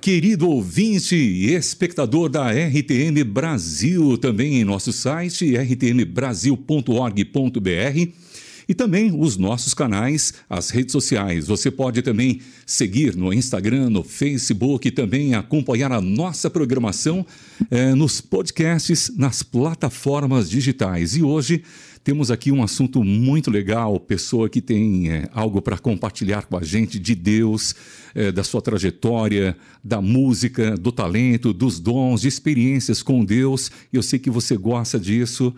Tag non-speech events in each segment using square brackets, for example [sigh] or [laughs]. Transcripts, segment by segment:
querido ouvinte e espectador da RTM Brasil, também em nosso site rtmbrasil.org.br e também os nossos canais, as redes sociais. Você pode também seguir no Instagram, no Facebook e também acompanhar a nossa programação eh, nos podcasts, nas plataformas digitais. E hoje temos aqui um assunto muito legal, pessoa que tem é, algo para compartilhar com a gente de Deus, é, da sua trajetória, da música, do talento, dos dons, de experiências com Deus. Eu sei que você gosta disso.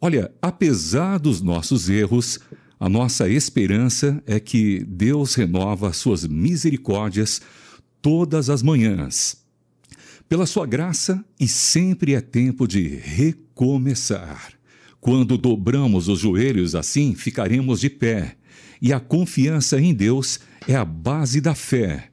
Olha, apesar dos nossos erros, a nossa esperança é que Deus renova suas misericórdias todas as manhãs. Pela sua graça, e sempre é tempo de recomeçar. Quando dobramos os joelhos assim, ficaremos de pé. E a confiança em Deus é a base da fé.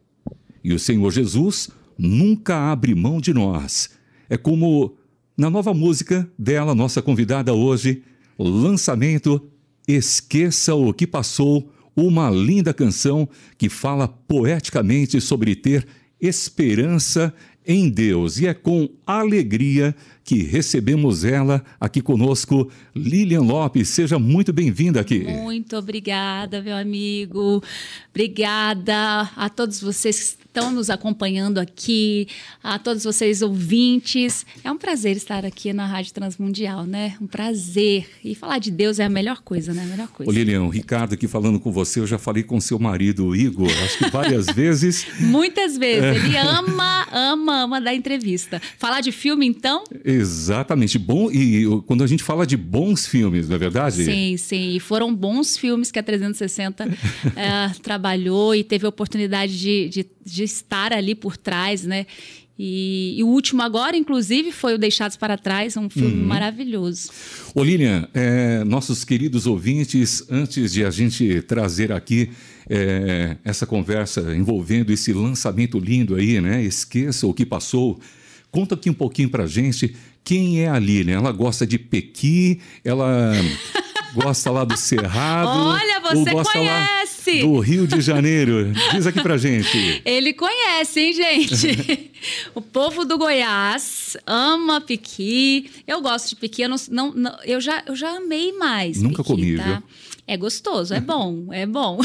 E o Senhor Jesus nunca abre mão de nós. É como na nova música dela, nossa convidada hoje, lançamento Esqueça o que passou, uma linda canção que fala poeticamente sobre ter esperança em Deus. E é com alegria que recebemos ela aqui conosco, Lilian Lopes. Seja muito bem-vinda aqui. Muito obrigada, meu amigo. Obrigada a todos vocês que estão nos acompanhando aqui, a todos vocês ouvintes. É um prazer estar aqui na Rádio Transmundial, né? Um prazer. E falar de Deus é a melhor coisa, né? A melhor coisa. Ô Lilian, o Ricardo aqui falando com você, eu já falei com seu marido, Igor, acho que várias [laughs] vezes. Muitas vezes. Ele ama, ama, ama dar entrevista. Falar de filme, então? Exatamente. Bom, e quando a gente fala de bons filmes, não é verdade? Sim, sim. E foram bons filmes que a 360 é, [laughs] trabalhou e teve a oportunidade de, de, de estar ali por trás, né? E, e, o último agora, inclusive, foi o Deixados para Trás, um filme uhum. maravilhoso. Ô Lilian, é, nossos queridos ouvintes, antes de a gente trazer aqui é, essa conversa envolvendo esse lançamento lindo aí, né? Esqueça o que passou. Conta aqui um pouquinho pra gente quem é a Lilian. Ela gosta de Pequi, ela [laughs] gosta lá do Cerrado. Olha, você conhece! do Rio de Janeiro. Diz aqui pra gente. Ele conhece, hein, gente? [laughs] o povo do Goiás ama piqui. Eu gosto de piqui, eu, não, não, não, eu, já, eu já amei mais. Nunca piqui, comi, tá? viu? É gostoso, é bom, é bom.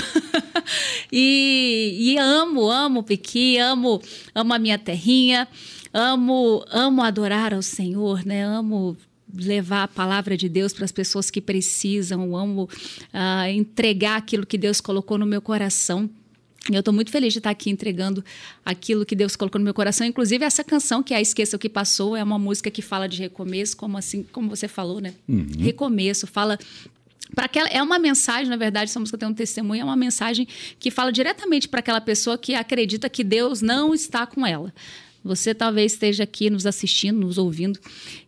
[laughs] e, e amo, amo piqui, amo, amo a minha terrinha amo, amo adorar ao Senhor, né? Amo levar a palavra de Deus para as pessoas que precisam, amo uh, entregar aquilo que Deus colocou no meu coração. E eu estou muito feliz de estar aqui entregando aquilo que Deus colocou no meu coração. Inclusive, essa canção, que é a Esqueça o que Passou, é uma música que fala de recomeço, como assim, como você falou, né? Uhum. Recomeço, fala para aquela é uma mensagem, na verdade, essa música tem um testemunho, é uma mensagem que fala diretamente para aquela pessoa que acredita que Deus não está com ela. Você talvez esteja aqui nos assistindo, nos ouvindo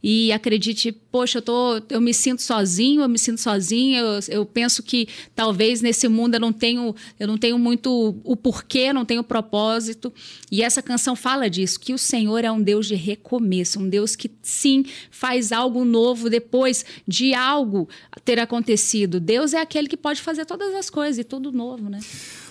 e acredite, poxa, eu, tô, eu me sinto sozinho, eu me sinto sozinha, eu, eu penso que talvez nesse mundo eu não tenho, eu não tenho muito o porquê, não tenho propósito. E essa canção fala disso, que o Senhor é um Deus de recomeço, um Deus que sim faz algo novo depois de algo ter acontecido. Deus é aquele que pode fazer todas as coisas e tudo novo, né?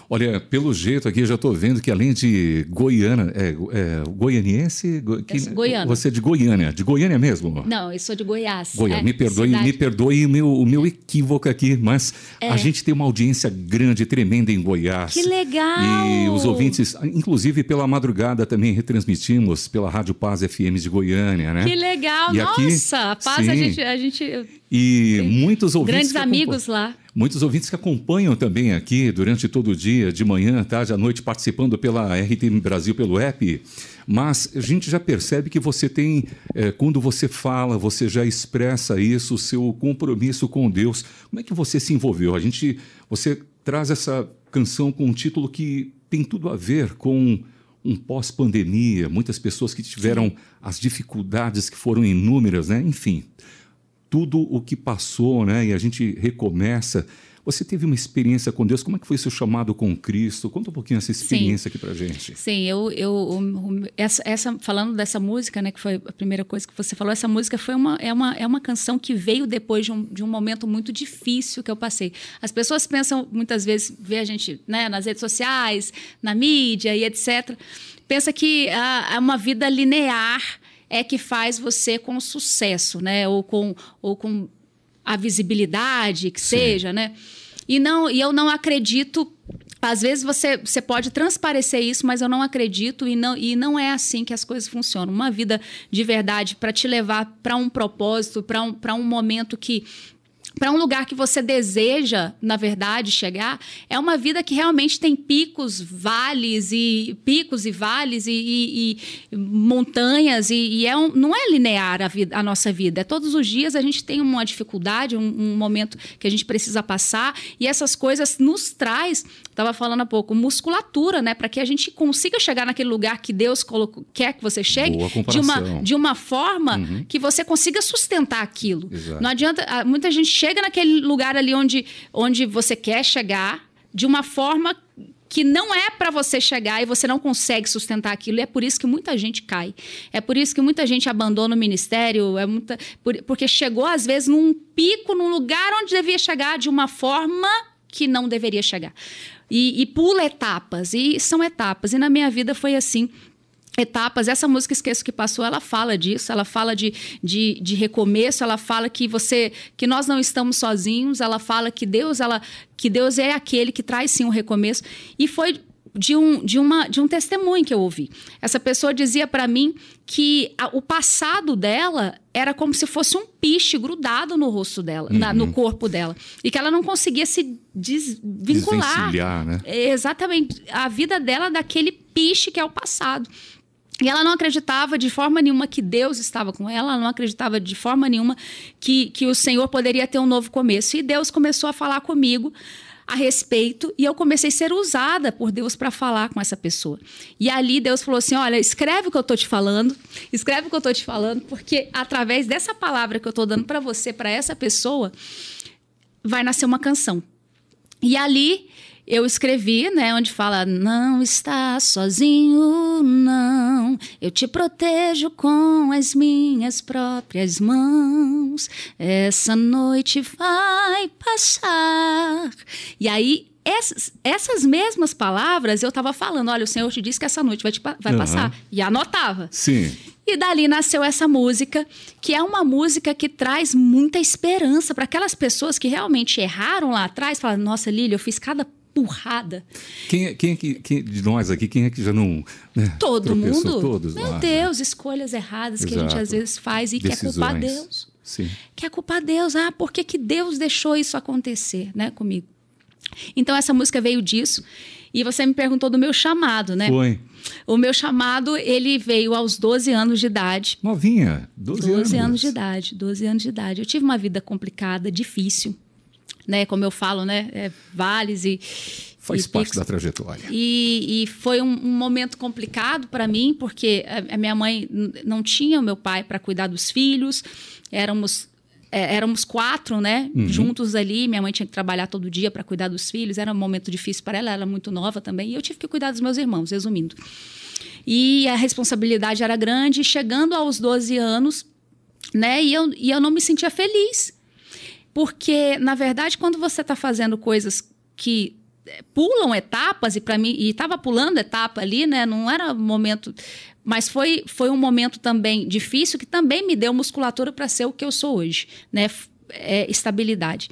Olha, pelo jeito aqui eu já estou vendo que além de Goiânia, é, é goianiense, que, Goiânia. você é de Goiânia, de Goiânia mesmo? Não, eu sou de Goiás. Goiás, é, me perdoe, cidade. me perdoe o meu, o meu equívoco aqui, mas é. a gente tem uma audiência grande, tremenda em Goiás. Que legal! E os ouvintes, inclusive pela madrugada também retransmitimos pela Rádio Paz FM de Goiânia, né? Que legal! E Nossa, aqui, a Paz sim, a gente, a gente e muitos ouvintes grandes amigos lá. Muitos ouvintes que acompanham também aqui durante todo o dia, de manhã, tarde, à noite, participando pela RTM Brasil, pelo app. Mas a gente já percebe que você tem, é, quando você fala, você já expressa isso, o seu compromisso com Deus. Como é que você se envolveu? A gente, você traz essa canção com um título que tem tudo a ver com um pós-pandemia, muitas pessoas que tiveram as dificuldades que foram inúmeras, né? Enfim, tudo o que passou, né? E a gente recomeça. Você teve uma experiência com Deus? Como é que foi seu chamado com Cristo? Conta um pouquinho essa experiência Sim. aqui pra gente. Sim, eu, eu essa, essa, falando dessa música, né, que foi a primeira coisa que você falou, essa música foi uma, é, uma, é uma canção que veio depois de um, de um momento muito difícil que eu passei. As pessoas pensam, muitas vezes, vê a gente né, nas redes sociais, na mídia e etc., pensa que ah, é uma vida linear é que faz você com sucesso, né? Ou com, ou com a visibilidade que Sim. seja, né? E, não, e eu não acredito. Às vezes você, você pode transparecer isso, mas eu não acredito e não, e não é assim que as coisas funcionam. Uma vida de verdade para te levar para um propósito, para um, um momento que para um lugar que você deseja, na verdade, chegar, é uma vida que realmente tem picos, vales e picos e vales e, e, e montanhas e, e é um, não é linear a, vida, a, nossa vida. É todos os dias a gente tem uma dificuldade, um, um momento que a gente precisa passar e essas coisas nos traz, estava falando há pouco, musculatura, né, para que a gente consiga chegar naquele lugar que Deus colocou, quer que você chegue de uma de uma forma uhum. que você consiga sustentar aquilo. Exato. Não adianta, muita gente chega chega naquele lugar ali onde, onde você quer chegar de uma forma que não é para você chegar e você não consegue sustentar aquilo. E é por isso que muita gente cai. É por isso que muita gente abandona o ministério. É muita, por, porque chegou, às vezes, num pico, num lugar onde devia chegar de uma forma que não deveria chegar. E, e pula etapas. E são etapas. E na minha vida foi assim etapas. Essa música Esqueço que Passou, ela fala disso, ela fala de, de, de, recomeço, ela fala que você, que nós não estamos sozinhos, ela fala que Deus, ela, que Deus é aquele que traz sim um recomeço. E foi de um, de, uma, de um testemunho que eu ouvi. Essa pessoa dizia para mim que a, o passado dela era como se fosse um piche grudado no rosto dela, uhum. na, no uhum. corpo dela. E que ela não conseguia se desvincular. Né? Exatamente. A vida dela daquele piche que é o passado. E ela não acreditava de forma nenhuma que Deus estava com ela, ela não acreditava de forma nenhuma que, que o Senhor poderia ter um novo começo. E Deus começou a falar comigo a respeito e eu comecei a ser usada por Deus para falar com essa pessoa. E ali Deus falou assim: Olha, escreve o que eu estou te falando, escreve o que eu estou te falando, porque através dessa palavra que eu estou dando para você, para essa pessoa, vai nascer uma canção. E ali eu escrevi, né, onde fala: Não está sozinho, não. Eu te protejo com as minhas próprias mãos. Essa noite vai passar. E aí essas, essas mesmas palavras eu estava falando. Olha, o Senhor te disse que essa noite vai, te, vai uhum. passar. E anotava. Sim. E dali nasceu essa música, que é uma música que traz muita esperança para aquelas pessoas que realmente erraram lá atrás. Falam, nossa, Lília, eu fiz cada empurrada. Quem, é, quem, é que, quem de nós aqui, quem é que já não. Né, Todo mundo. Todos Meu né? Deus, né? escolhas erradas Exato. que a gente às vezes faz e Decisões. quer culpar Deus. Sim. Quer culpar Deus. Ah, por que, que Deus deixou isso acontecer né, comigo? Então, essa música veio disso. E você me perguntou do meu chamado, né? Foi. O meu chamado, ele veio aos 12 anos de idade. Novinha, 12, 12 anos. anos de idade, 12 anos de idade. Eu tive uma vida complicada, difícil né? Como eu falo, né? É, vales e faz e parte da trajetória. E, e foi um, um, momento complicado para mim, porque a, a, minha mãe não tinha o meu pai para cuidar dos filhos. Éramos é, éramos quatro, né? Uhum. Juntos ali. Minha mãe tinha que trabalhar todo dia para cuidar dos filhos. Era um momento difícil para ela. Ela era muito nova também. E eu tive que cuidar dos meus irmãos, resumindo. E a responsabilidade era grande. Chegando aos 12 anos, né? E eu, e eu não me sentia feliz porque, na verdade, quando você está fazendo coisas que eh, pulam etapas, e para mim, e estava pulando etapa ali, né? Não era momento. Mas foi, foi um momento também difícil que também me deu musculatura para ser o que eu sou hoje, né? É, estabilidade.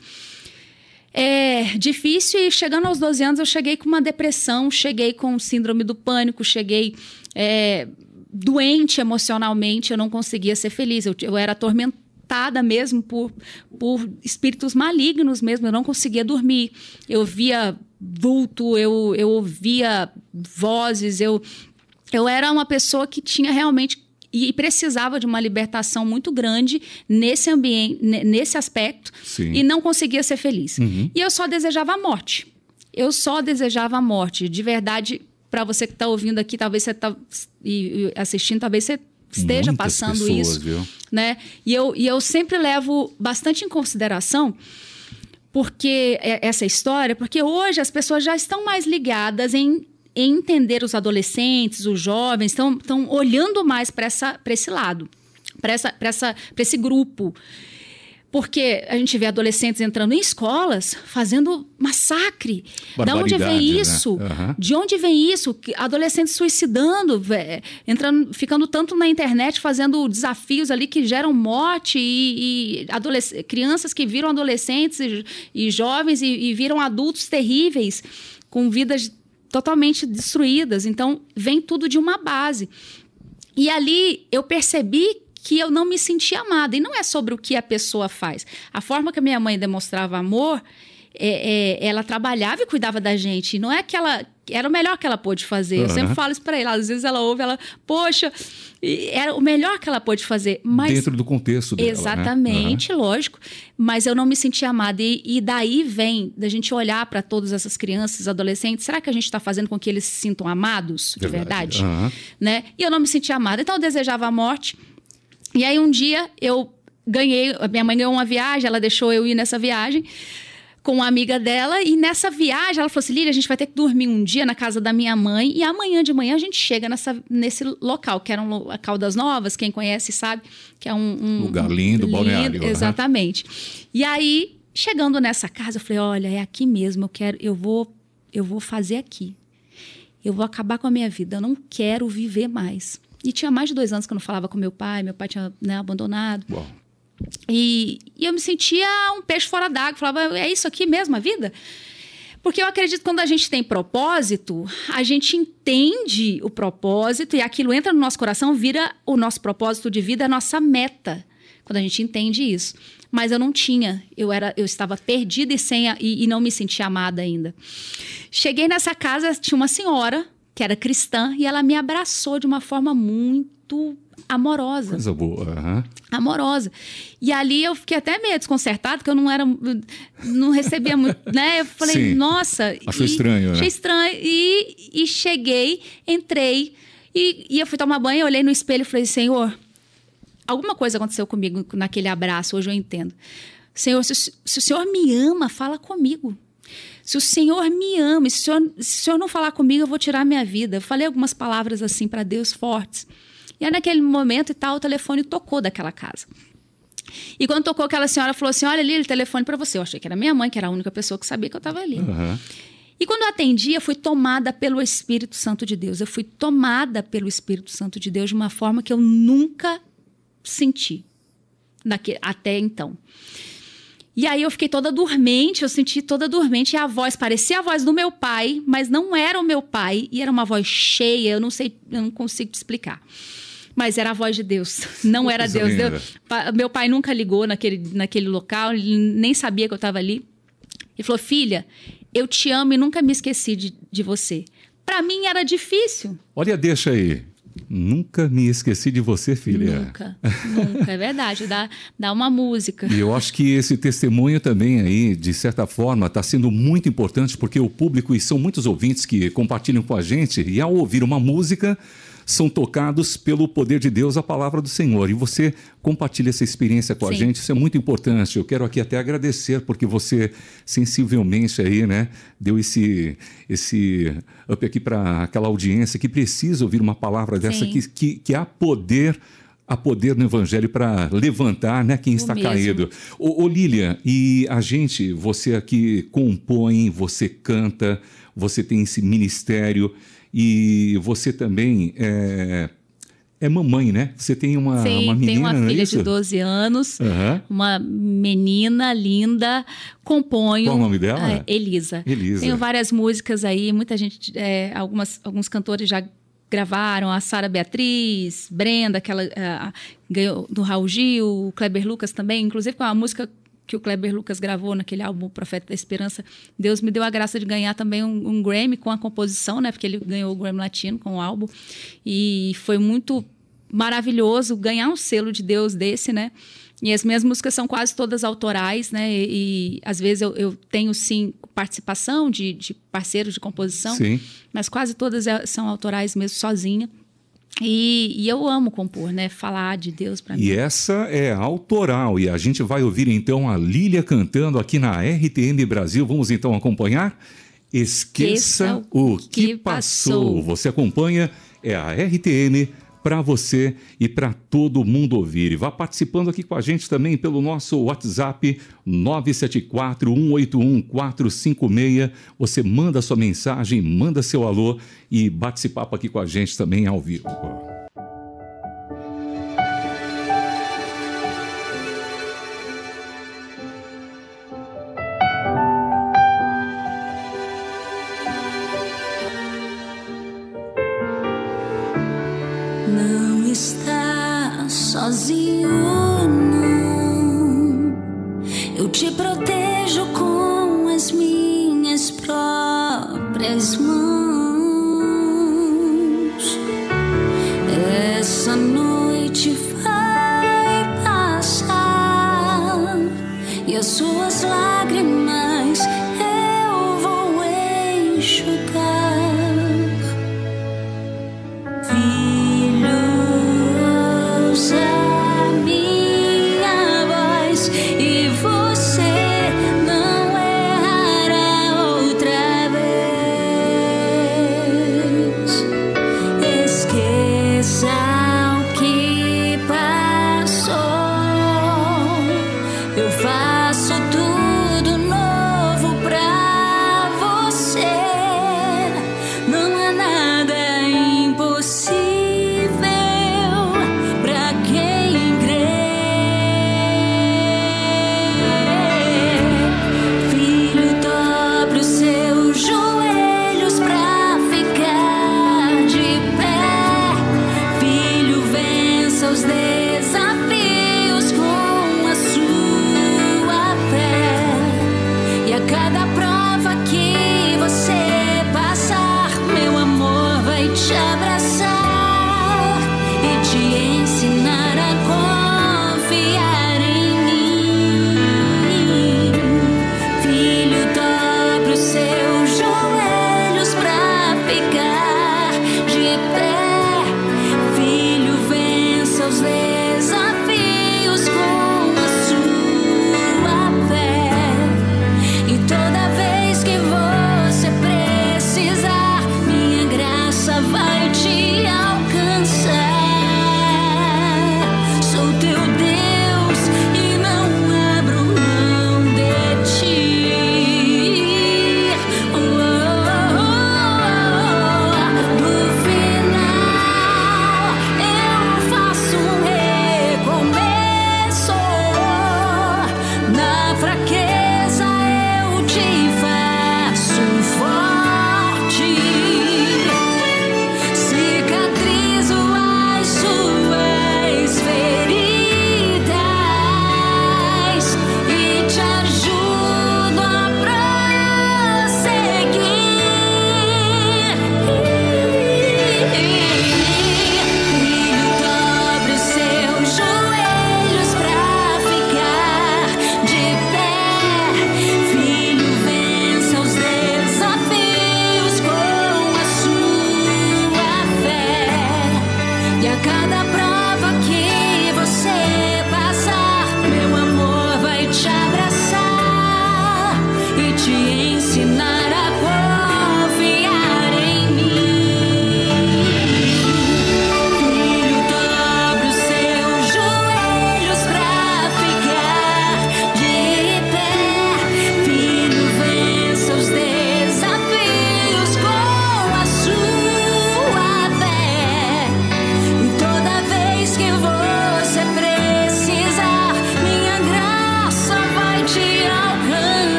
É difícil e chegando aos 12 anos eu cheguei com uma depressão, cheguei com síndrome do pânico, cheguei é, doente emocionalmente, eu não conseguia ser feliz, eu, eu era atormentada atormentada mesmo por, por espíritos malignos mesmo. Eu não conseguia dormir. Eu via vulto, eu, eu ouvia vozes, eu, eu era uma pessoa que tinha realmente e precisava de uma libertação muito grande nesse ambiente, nesse aspecto, Sim. e não conseguia ser feliz. Uhum. E eu só desejava a morte. Eu só desejava a morte. De verdade, para você que está ouvindo aqui, talvez você está assistindo, talvez você esteja Muitas passando pessoas, isso, viu? né? E eu, e eu sempre levo bastante em consideração porque essa história, porque hoje as pessoas já estão mais ligadas em, entender os adolescentes, os jovens, estão, estão olhando mais para esse lado, para esse grupo. Porque a gente vê adolescentes entrando em escolas fazendo massacre. De onde vem né? isso? Né? Uhum. De onde vem isso? Adolescentes suicidando, entrando, ficando tanto na internet fazendo desafios ali que geram morte e, e crianças que viram adolescentes e, e jovens e, e viram adultos terríveis com vidas totalmente destruídas. Então, vem tudo de uma base. E ali eu percebi que eu não me sentia amada. E não é sobre o que a pessoa faz. A forma que a minha mãe demonstrava amor, é, é, ela trabalhava e cuidava da gente. E não é que ela. Era o melhor que ela pôde fazer. Uhum. Eu sempre falo isso para ela. Às vezes ela ouve, ela, poxa, era o melhor que ela pôde fazer. Mas, Dentro do contexto dela. Né? Exatamente, né? uhum. lógico. Mas eu não me sentia amada. E, e daí vem da gente olhar para todas essas crianças, adolescentes. Será que a gente está fazendo com que eles se sintam amados de verdade? verdade? Uhum. Né? E eu não me sentia amada. Então eu desejava a morte. E aí um dia eu ganhei, a minha mãe ganhou uma viagem, ela deixou eu ir nessa viagem com uma amiga dela e nessa viagem ela falou assim: Lília, a gente vai ter que dormir um dia na casa da minha mãe e amanhã de manhã a gente chega nessa, nesse local, que era um, a Caldas Novas, quem conhece sabe, que é um, um lugar lindo, um, balneário. Exatamente. E aí, chegando nessa casa, eu falei: olha, é aqui mesmo, eu quero, eu vou, eu vou fazer aqui. Eu vou acabar com a minha vida, eu não quero viver mais. E tinha mais de dois anos que eu não falava com meu pai, meu pai tinha né, abandonado. Uau. E, e eu me sentia um peixe fora d'água. Falava, é isso aqui mesmo a vida? Porque eu acredito que quando a gente tem propósito, a gente entende o propósito e aquilo entra no nosso coração, vira o nosso propósito de vida, a nossa meta. Quando a gente entende isso. Mas eu não tinha, eu era, eu estava perdida e sem a, e, e não me sentia amada ainda. Cheguei nessa casa, tinha uma senhora que era cristã, e ela me abraçou de uma forma muito amorosa. Coisa boa. Uhum. Amorosa. E ali eu fiquei até meio desconcertada, porque eu não era. Não recebia muito. [laughs] né? Eu falei, Sim. nossa. Achou e, estranho, né? Achei estranho. E, e cheguei, entrei, e, e eu fui tomar banho, olhei no espelho e falei, Senhor, alguma coisa aconteceu comigo naquele abraço, hoje eu entendo. Senhor, se, se o Senhor me ama, fala comigo. Se o Senhor me ama, se o Senhor, se o Senhor não falar comigo, eu vou tirar minha vida. Eu falei algumas palavras assim para Deus fortes. E aí, naquele momento e tal, o telefone tocou daquela casa. E quando tocou, aquela senhora falou assim: Olha, ali, o telefone para você. Eu achei que era minha mãe, que era a única pessoa que sabia que eu estava ali. Uhum. E quando eu atendi, eu fui tomada pelo Espírito Santo de Deus. Eu fui tomada pelo Espírito Santo de Deus de uma forma que eu nunca senti até então. E aí eu fiquei toda dormente, eu senti toda dormente e a voz parecia a voz do meu pai, mas não era o meu pai e era uma voz cheia, eu não sei, eu não consigo te explicar. Mas era a voz de Deus, [laughs] não era Deus. Deus. Meu pai nunca ligou naquele, naquele local, ele nem sabia que eu estava ali. Ele falou: Filha, eu te amo e nunca me esqueci de, de você. Para mim era difícil. Olha, deixa aí. Nunca me esqueci de você, filha. Nunca, nunca, é verdade. Dá, dá uma música. E eu acho que esse testemunho também aí, de certa forma, está sendo muito importante porque o público, e são muitos ouvintes que compartilham com a gente, e ao ouvir uma música, são tocados pelo poder de Deus, a palavra do Senhor. E você compartilha essa experiência com Sim. a gente, isso é muito importante. Eu quero aqui até agradecer, porque você sensivelmente aí, né, deu esse, esse up aqui para aquela audiência que precisa ouvir uma palavra dessa, que, que, que há poder há poder no Evangelho para levantar né, quem o está mesmo. caído. Ô, ô Lília, e a gente, você aqui compõe, você canta, você tem esse ministério. E você também é, é mamãe, né? Você tem uma, Sim, uma menina, tem uma é filha é de 12 anos, uhum. uma menina linda, componho... Qual o nome dela? É, Elisa. Elisa. Tenho várias músicas aí, muita gente, é, algumas, alguns cantores já gravaram, a Sara Beatriz, Brenda, aquela uh, ganhou do Raul Gil, o Kleber Lucas também, inclusive com a música que o Kleber Lucas gravou naquele álbum Profeta da Esperança, Deus me deu a graça de ganhar também um, um, Grammy com a composição, né? Porque ele ganhou o Grammy Latino com o álbum. E foi muito maravilhoso ganhar um selo de Deus desse, né? E as minhas músicas são quase todas autorais, né? E, e às vezes eu, eu, tenho, sim, participação de, de parceiros de composição, sim. mas quase todas é, são autorais mesmo, sozinha. E, e, eu amo compor, né? Falar de Deus para mim. E essa é autoral. E a gente vai ouvir então a Lília cantando aqui na RTM Brasil. Vamos então acompanhar? Esqueça, Esqueça o que, que passou. passou. Você acompanha, é a RTM para você e para todo mundo ouvir. E vá participando aqui com a gente também pelo nosso WhatsApp 974 181 456. Você manda sua mensagem, manda seu alô e bate esse papo aqui com a gente também ao vivo.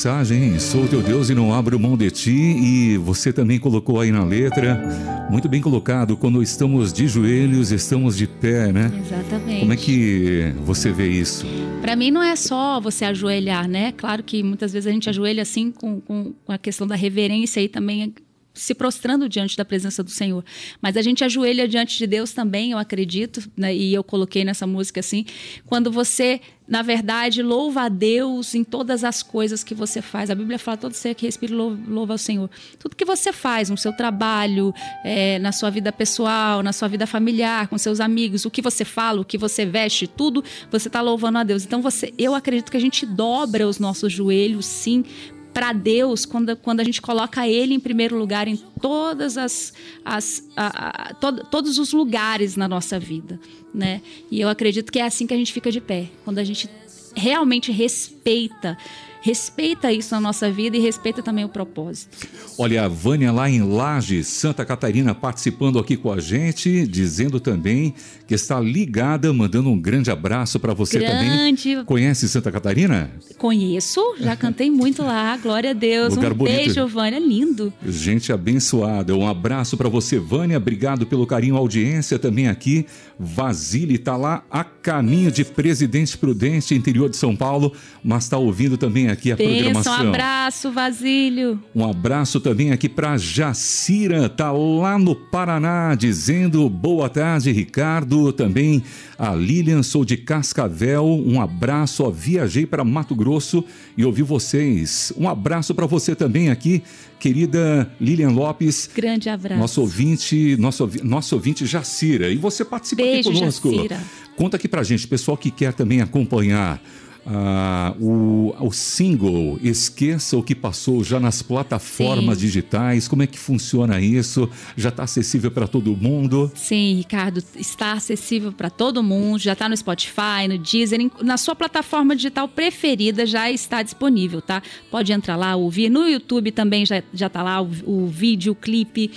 Mensagem, hein? Sou teu Deus e não abro mão de ti. E você também colocou aí na letra, muito bem colocado, quando estamos de joelhos, estamos de pé, né? Exatamente. Como é que você vê isso? Para mim não é só você ajoelhar, né? Claro que muitas vezes a gente ajoelha assim com, com a questão da reverência e também se prostrando diante da presença do Senhor. Mas a gente ajoelha diante de Deus também, eu acredito, né? e eu coloquei nessa música assim, quando você, na verdade, louva a Deus em todas as coisas que você faz. A Bíblia fala, todo ser que respira louva, ao Senhor. Tudo que você faz, no seu trabalho, é, na sua vida pessoal, na sua vida familiar, com seus amigos, o que você fala, o que você veste, tudo, você está louvando a Deus. Então, você, eu acredito que a gente dobra os nossos joelhos, sim, para Deus quando, quando a gente coloca Ele em primeiro lugar em todas as, as a, a, to, todos os lugares na nossa vida, né? E eu acredito que é assim que a gente fica de pé, quando a gente realmente respeita respeita isso na nossa vida e respeita também o propósito. Olha, a Vânia lá em Lages, Santa Catarina, participando aqui com a gente, dizendo também que está ligada, mandando um grande abraço para você grande... também. Conhece Santa Catarina? Conheço, já [laughs] cantei muito lá, glória a Deus. Lugar um bonito. beijo, Vânia, lindo. Gente abençoada, um abraço para você, Vânia, obrigado pelo carinho, audiência também aqui. Vasile está lá a caminho de Presidente Prudente, interior de São Paulo, mas está ouvindo também aqui a Benção, programação. Um abraço, Vasílio. Um abraço também aqui para Jacira, tá lá no Paraná, dizendo boa tarde, Ricardo. Também a Lilian, sou de Cascavel. Um abraço, ó, viajei para Mato Grosso e ouvi vocês. Um abraço para você também aqui, querida Lilian Lopes. Grande abraço. Nosso ouvinte, nosso, nosso ouvinte Jacira. E você participa Beijo, aqui conosco. Jacira. Conta aqui pra gente, pessoal que quer também acompanhar ah, o, o single Esqueça o que passou já nas plataformas Sim. digitais. Como é que funciona isso? Já está acessível para todo mundo? Sim, Ricardo, está acessível para todo mundo. Já está no Spotify, no Deezer, na sua plataforma digital preferida já está disponível, tá? Pode entrar lá, ouvir. No YouTube também já já está lá o, o, vídeo, o clipe.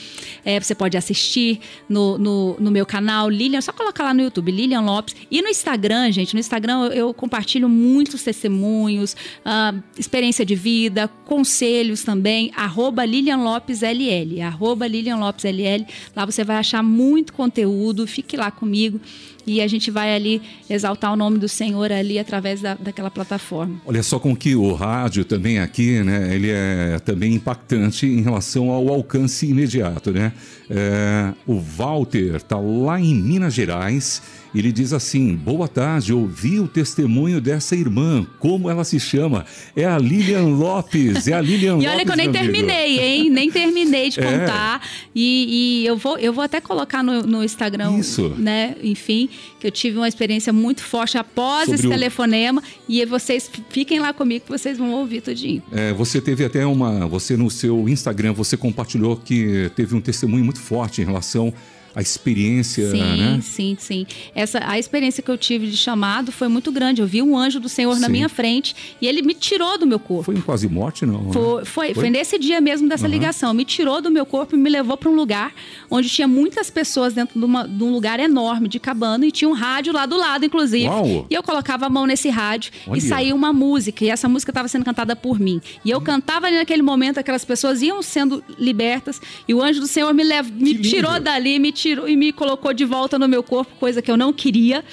É, você pode assistir no, no, no, meu canal Lilian. Só colocar lá no YouTube Lilian Lopes e no Instagram, gente. No Instagram eu, eu compartilho muito muitos testemunhos, uh, experiência de vida, conselhos também, arroba Lilian Lopes LL, arroba Lilian Lopes LL, lá você vai achar muito conteúdo, fique lá comigo e a gente vai ali exaltar o nome do Senhor ali através da, daquela plataforma. Olha só com que o rádio também aqui, né, ele é também impactante em relação ao alcance imediato, né? É, o Walter está lá em Minas Gerais ele diz assim: Boa tarde, ouvi o testemunho dessa irmã. Como ela se chama? É a Lilian Lopes. É a Lilian Lopes. [laughs] E olha que eu nem terminei, hein? Nem terminei de [laughs] é. contar. É. E, e, eu, vou, eu vou até colocar no, no Instagram, Isso. né? Enfim, que eu tive uma experiência muito forte após Sobre esse o... telefonema. E vocês fiquem lá comigo que vocês vão ouvir tudinho. É, você teve até uma. Você no seu Instagram, você compartilhou que teve um testemunho muito forte em relação a experiência, sim, né? Sim, sim, Essa a experiência que eu tive de chamado foi muito grande. Eu vi um anjo do Senhor sim. na minha frente e ele me tirou do meu corpo. Foi em quase morte, não? Foi, né? foi, foi, nesse dia mesmo dessa uhum. ligação. Me tirou do meu corpo e me levou para um lugar onde tinha muitas pessoas dentro de, uma, de, um lugar enorme de cabana e tinha um rádio lá do lado, inclusive. Uau. E eu colocava a mão nesse rádio Olha. e saía uma música e essa música estava sendo cantada por mim. E eu cantava ali naquele momento, aquelas pessoas iam sendo libertas e o anjo do Senhor me, lev... me tirou dali, me tirou e me colocou de volta no meu corpo, coisa que eu não queria.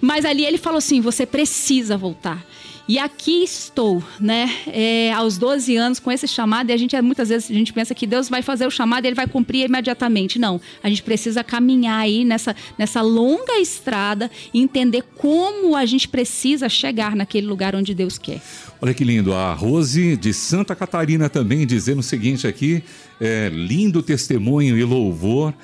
Mas ali ele falou assim: você precisa voltar. E aqui estou, né? É, aos 12 anos com esse chamado, e a gente muitas vezes a gente pensa que Deus vai fazer o chamado e ele vai cumprir imediatamente. Não. A gente precisa caminhar aí nessa, nessa longa estrada e entender como a gente precisa chegar naquele lugar onde Deus quer. Olha que lindo, a Rose de Santa Catarina também dizendo o seguinte aqui: é, lindo testemunho e louvor.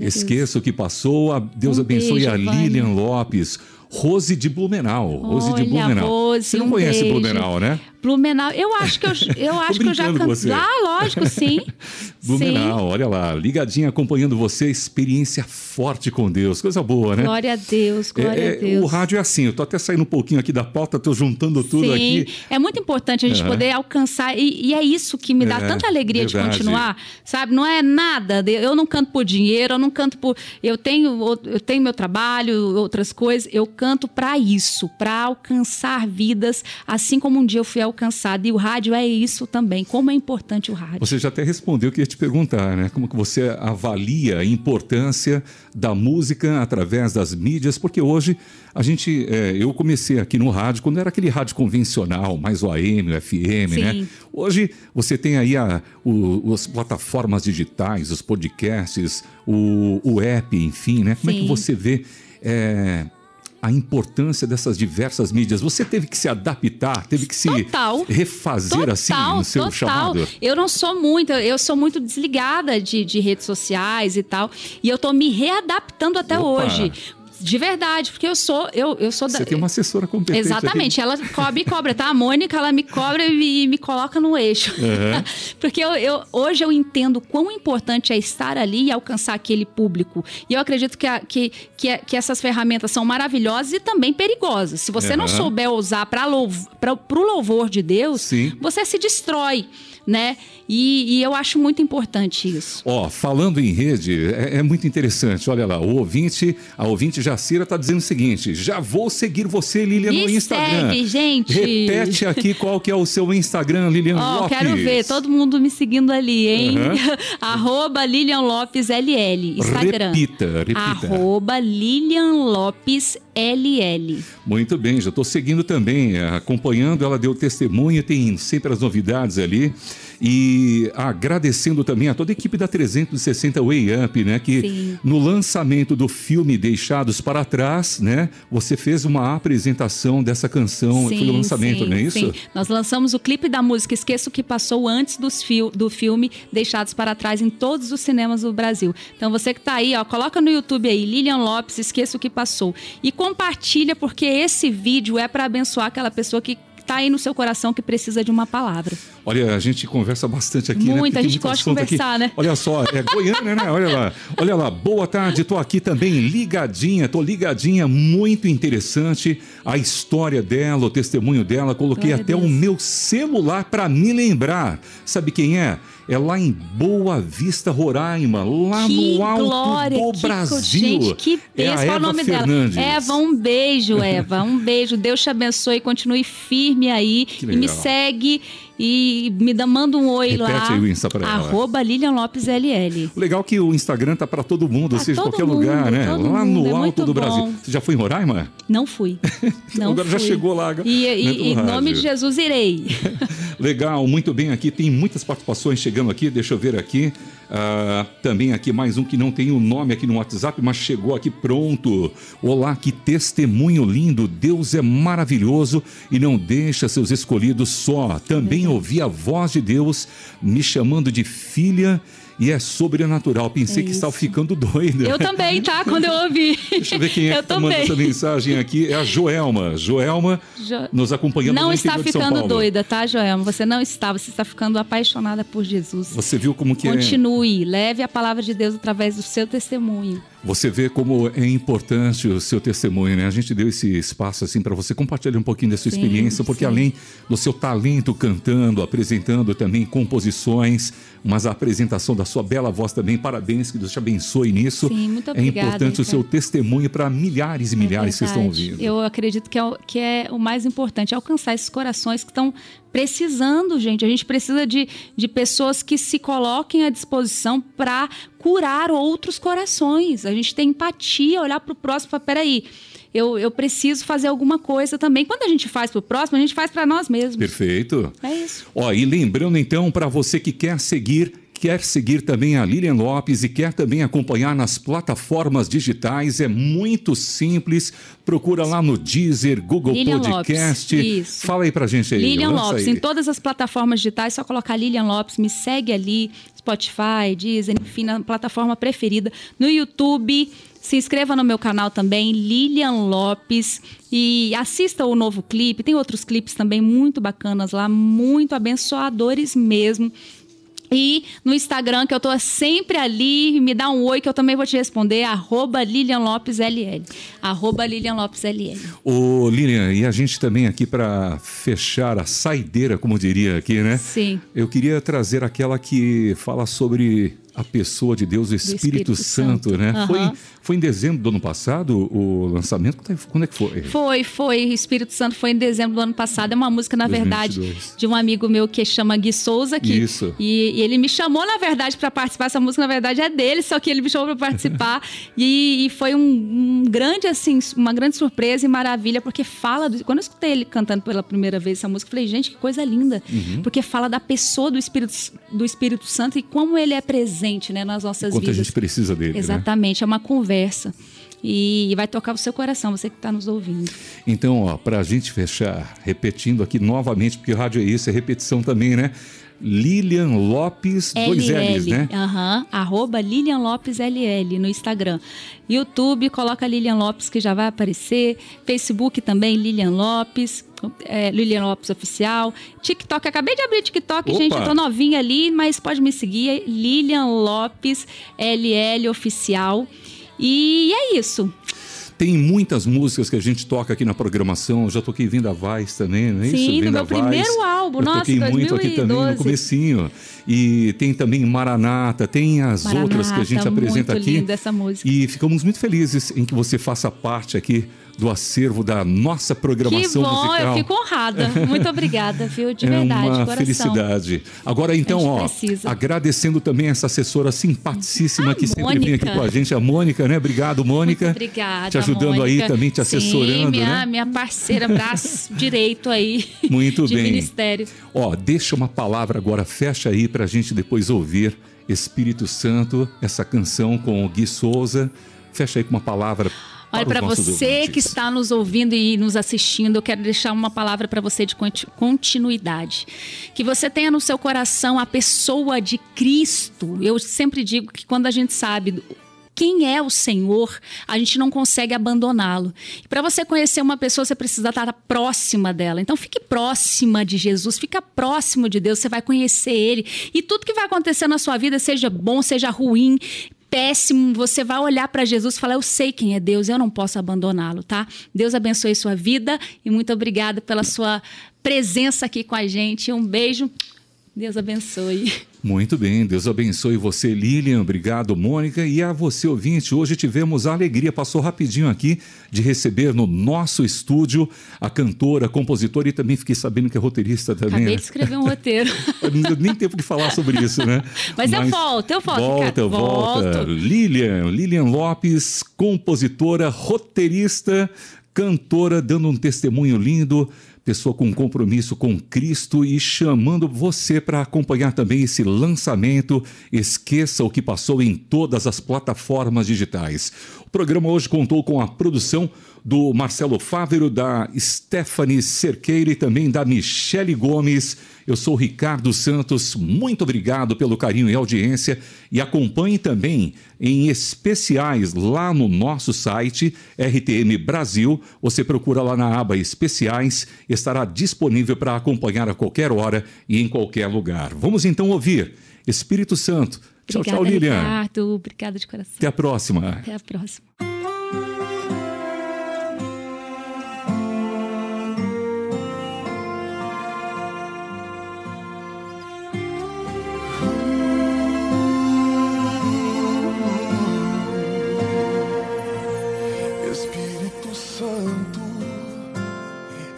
Esqueça o que passou. A Deus um abençoe beijo, a Lilian Vânia. Lopes. Rose de Blumenau. Rose Olha, de Blumenau. Rose, Você não um conhece beijo. Blumenau, né? Blumenau, eu acho que eu, eu [laughs] acho que eu já cantei. Ah, lógico, sim. [laughs] Blumenau, sim. olha lá, ligadinha acompanhando você, experiência forte com Deus, coisa boa, né? Glória a Deus, glória é, a Deus. O rádio é assim, eu tô até saindo um pouquinho aqui da pauta, tô juntando tudo sim. aqui. É muito importante a gente é. poder alcançar, e, e, é isso que me dá é, tanta alegria verdade. de continuar, sabe? Não é nada, eu não canto por dinheiro, eu não canto por. Eu tenho, eu tenho meu trabalho, outras coisas, eu canto para isso, para alcançar vidas, assim como um dia eu fui alcançada. E o rádio é isso também. Como é importante o rádio. Você já até respondeu o que eu ia te perguntar, né? Como que você avalia a importância da música através das mídias? Porque hoje a gente, é, eu comecei aqui no rádio quando era aquele rádio convencional, mais o AM, o FM, Sim. né? Hoje você tem aí a, o, as plataformas digitais, os podcasts, o, o app, enfim, né? Como é que Sim. você vê é, a importância dessas diversas mídias? Você teve que se adaptar, teve que se Total. refazer assim no seu total. chamado? Eu não sou muito, eu sou muito desligada de, de redes sociais e tal. E eu tô me readaptando até Opa. hoje. De verdade, porque eu sou, eu, eu sou da. Você tem uma assessora competente Exatamente, ela co- me cobra, tá? A Mônica, ela me cobra e me, coloca no eixo. Uhum. [laughs] Porque eu, eu- hoje eu entendo quão importante é estar ali e alcançar aquele público. E eu acredito que, a- que, que, a- que essas ferramentas são maravilhosas e também perigosas. Se você não Uhum. souber usar para o louvor de Deus, Sim. você se destrói, né? E, e eu acho muito importante isso. Ó, falando em rede, é, é muito interessante. Olha lá, o ouvinte, a ouvinte Jacira está dizendo o seguinte: já vou seguir você, Lilian, no Instagram. segue, gente. Repete aqui qual que é o seu Instagram, Lilian Ó, Lopes. quero ver todo mundo me seguindo ali, hein? Uhum. [laughs] Arroba Lilian Lopes LL, Instagram. Repita, repita. Arroba Lilian Lopes LL. Muito bem, já estou seguindo também, acompanhando. Ela deu testemunho, tem sempre as novidades ali. E agradecendo também a toda a equipe da 360 Way Up, né? Que Sim. no lançamento do filme Deixados para Trás, né? Você fez uma apresentação dessa canção. Foi o lançamento, sim, não é isso? Sim. Nós lançamos o clipe da música Esqueça o que passou antes dos fil- do filme Deixados para Trás em todos os cinemas do Brasil. Então você que tá aí, ó, coloca no YouTube aí Lilian Lopes Esqueça o que passou e compartilha porque esse vídeo é para abençoar aquela pessoa que tá aí no seu coração que precisa de uma palavra. Olha, a gente conversa bastante aqui, né? Muito, Porque a gente gosta de assunto aqui. conversar, né? Olha só, é Goiânia, né? Olha lá. Olha lá, boa tarde, tô aqui também ligadinha, tô ligadinha, muito interessante a história dela, o testemunho dela. Coloquei Glória até o meu celular para me lembrar. Sabe quem é? É lá em Boa Vista, Roraima, lá que no alto glória, do que Brasil. gente, que é bênção. Qual o Eva nome Fernandes. dela? Eva, um beijo, [laughs] Eva, um beijo. Deus te abençoe, continue firme aí e me segue e me dá, manda um oi Repete lá. aí o Insta pra. Arroba Lilian Lopes LL. Legal que o Instagram tá para todo mundo, Pra seja todo qualquer mundo, lugar, né? Lá mundo, no é alto do Brasil. bom. Você já foi em Roraima? Não fui. [laughs] Não Agora já fui. chegou lá, E, dentro e, em nome de Jesus irei. [laughs] Legal, muito bem aqui. Tem muitas participações chegando aqui. Deixa eu ver aqui. Ah, também aqui mais um que não tem o nome aqui no WhatsApp, mas chegou aqui pronto. Olá, que testemunho lindo. Deus é maravilhoso e não deixa seus escolhidos só. Também ouvi a voz de Deus me chamando de filha e é sobrenatural. Pensei É que estava ficando doida. Eu também, tá? Quando eu ouvi. Deixa eu ver quem é eu que tá mandando também. essa mensagem aqui. É a Joelma. Joelma Jo- nos acompanhando Não no está ficando doida, tá, Joelma? Você não está, você está ficando apaixonada por Jesus. Você viu como que é... Continue, leve a palavra de Deus através do seu testemunho. Você vê como é importante o seu testemunho, né? A gente deu esse espaço assim para você compartilhar um pouquinho da sua Sim, experiência, porque sim. além do seu talento cantando, apresentando também composições, mas a apresentação da sua bela voz também, parabéns, que Deus te abençoe nisso. Sim, muito É obrigada, importante o Ricardo. seu testemunho para milhares e milhares que É estão verdade. ouvindo. Eu acredito que é, o, que é o mais importante, é alcançar esses corações que estão precisando, gente. A gente precisa de, de pessoas que se coloquem à disposição para curar outros corações. A gente tem empatia, olhar para o próximo e falar, peraí, eu, eu preciso fazer alguma coisa também. Quando a gente faz para o próximo, a gente faz para nós mesmos. Perfeito. É isso. Ó, e lembrando então para você que quer seguir, quer seguir também a Lilian Lopes e quer também acompanhar nas plataformas digitais, é muito simples. Procura lá no Deezer, Google Lilian Podcast. Lopes. Fala aí pra gente aí. Lilian Lopes, aí. em todas as plataformas digitais, só colocar Lilian Lopes, me segue ali, Spotify, Deezer, enfim, na plataforma preferida. No YouTube, se inscreva no meu canal também, Lilian Lopes, e assista o novo clipe. Tem outros clipes também muito bacanas lá, muito abençoadores mesmo. E no Instagram, que eu tô sempre ali, me dá um oi que eu também vou te responder, arroba Lilian Lopes LL. Arroba Lilian Lopes LL. Ô, Lilian, e a gente também aqui para fechar a saideira, como diria aqui, né? Sim. Eu queria trazer aquela que fala sobre a pessoa de Deus, o Espírito, Espírito Santo, Santo. né? Aham. Foi, foi em dezembro do ano passado o lançamento? Quando é que foi? Foi, foi. Espírito Santo foi em dezembro do ano passado. É uma música, na 2022. verdade, de um amigo meu que chama Gui Souza. Que, Isso. E, e ele me chamou, na verdade, para participar. Essa música, na verdade, é dele, só que ele me chamou para participar. [laughs] e, e foi um, um grande, assim, uma grande surpresa e maravilha, porque fala. Do, quando eu escutei ele cantando pela primeira vez essa música, eu falei, gente, que coisa linda. Uhum. Porque fala da pessoa do Espírito, do Espírito Santo e como ele é presente né, nas nossas Quanto a vidas. gente precisa dele, né? Exatamente, é uma conversa. E vai tocar o seu coração, você que está nos ouvindo. Então, ó, para a gente fechar, repetindo aqui novamente, porque rádio é isso, é repetição também, né? Lilian Lopes, dois L's, né? Aham, arroba Lilian Lopes LL no Instagram. YouTube, coloca Lilian Lopes que já vai aparecer. Facebook também, Lilian Lopes. É, Lilian Lopes Oficial. TikTok, acabei de abrir TikTok, Opa! gente. Eu tô novinha ali, mas pode me seguir. é Lilian Lopes LL Oficial. E é isso. Tem muitas músicas que a gente toca aqui na programação. Eu já toquei Vinda Vaz também, não é isso? Sim, no Vinda meu primeiro álbum. Eu Nossa, toquei muito aqui também no 2012. comecinho. E tem também Maranata, tem as Maranata, outras que a gente apresenta muito aqui. linda essa música. E ficamos muito felizes em que você faça parte aqui do acervo da nossa Que programação bom, musical. eu fico honrada. [laughs] Muito obrigada, viu? De é verdade, uma coração. felicidade. Agora, então, A ó, precisa. agradecendo também essa assessora simpaticíssima A que sempre vem aqui Mônica. com a gente, a Mônica, né? Obrigado, Mônica. Muito obrigada. Te ajudando aí Mônica. também, te assessorando, Sim, minha, né? minha parceira, braço [laughs] direito aí. Muito de bem. ministério. Ó, deixa uma palavra agora, fecha aí pra gente depois ouvir Espírito Santo, essa canção com o Gui Souza. Fecha aí com uma palavra. Olha, para você ouvintes. que está nos ouvindo e nos assistindo, eu quero deixar uma palavra para você de conti- continuidade. Que você tenha no seu coração a pessoa de Cristo. Eu sempre digo que quando a gente sabe quem é o Senhor, a gente não consegue abandoná-lo. Para você conhecer uma pessoa, você precisa estar próxima dela. Então fique próxima de Jesus, fica próximo de Deus, você vai conhecer ele. E tudo que vai acontecer na sua vida, seja bom, seja ruim, péssimo, você vai olhar para Jesus e falar: Eu sei quem é Deus, eu não posso abandoná-lo, tá? Deus abençoe sua vida e muito obrigada pela sua presença aqui com a gente. Um beijo. Deus abençoe. Muito bem, Deus abençoe você, Lilian. Obrigado, Mônica. E a você, ouvinte, hoje tivemos a alegria, passou rapidinho aqui, de receber no nosso estúdio a cantora, compositora e também fiquei sabendo que é roteirista também. Acabei né? de escrever um roteiro. [laughs] Nem tempo de falar sobre isso, né? [laughs] Mas eu volto, eu volto, Volta, Ricardo, volta. volto. Lilian, Lilian Lopes, compositora, roteirista, cantora, dando um testemunho lindo, pessoa com compromisso com Cristo e chamando você para acompanhar também esse lançamento. Esqueça o que passou em todas as plataformas digitais. O programa hoje contou com a produção do Marcelo Fávero, da Stephanie Cerqueira e também da Michele Gomes. Eu sou Ricardo Santos, muito obrigado pelo carinho e audiência e acompanhe também em especiais lá no nosso site RTM Brasil. Você procura lá na aba especiais, estará disponível para acompanhar a qualquer hora e em qualquer lugar. Vamos então ouvir Espírito Santo. Tchau, Obrigada, tchau, Lilian. Ricardo. Obrigada de coração. Até a próxima. Até a próxima.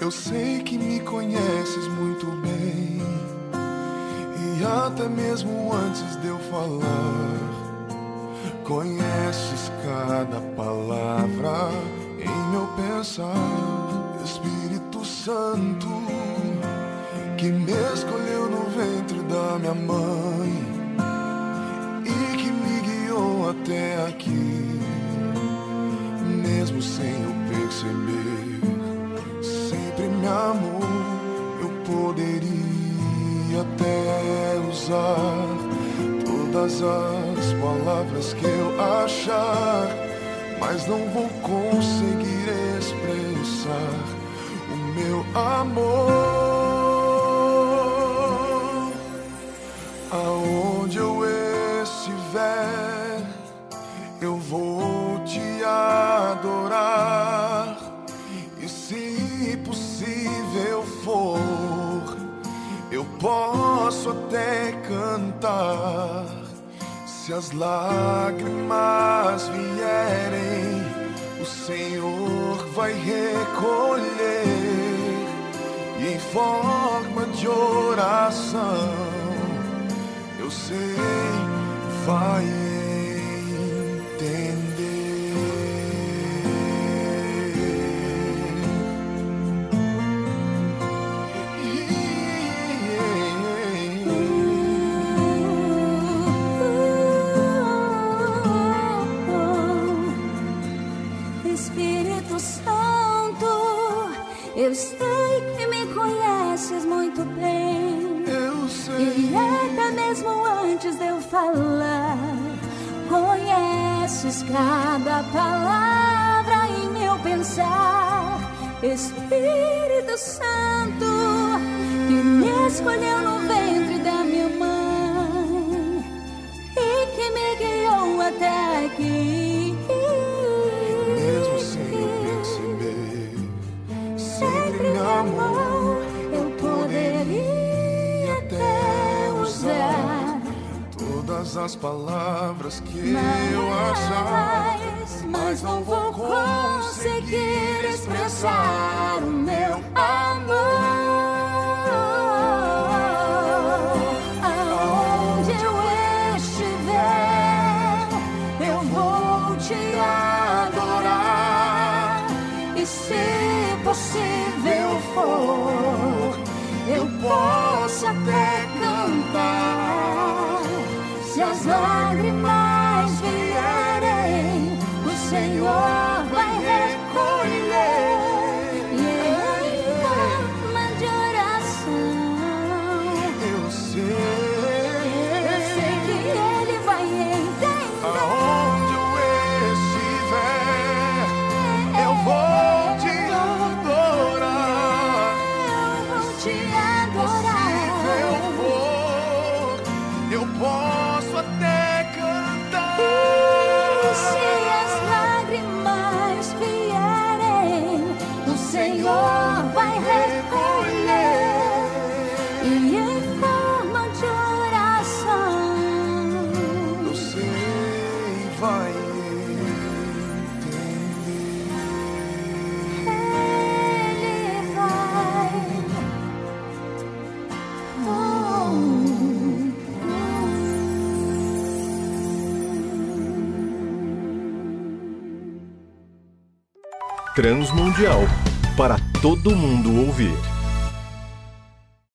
Eu sei que me conheces muito bem, e até mesmo antes de eu falar, conheces cada palavra em meu pensar. Espírito Santo, que me escolheu no ventre da minha mãe e que me guiou até aqui mesmo sem eu perceber, amou. Eu poderia até usar todas as palavras que eu achar, mas não vou conseguir expressar o meu amor. Posso até cantar. Se as lágrimas vierem, o Senhor vai recolher e em forma de oração, eu sei, vai eu sei que me conheces muito bem. Eu sei. E até mesmo antes de eu falar, conheces cada palavra em meu pensar. Espírito Santo, que me escolheu no ventre da minha mãe e que me guiou até aqui. As palavras que eu achar. Mas, mas não vou conseguir expressar o meu amor. Aonde eu estiver, eu vou te adorar. E se possível for, eu posso Se Transmundial para todo mundo ouvir.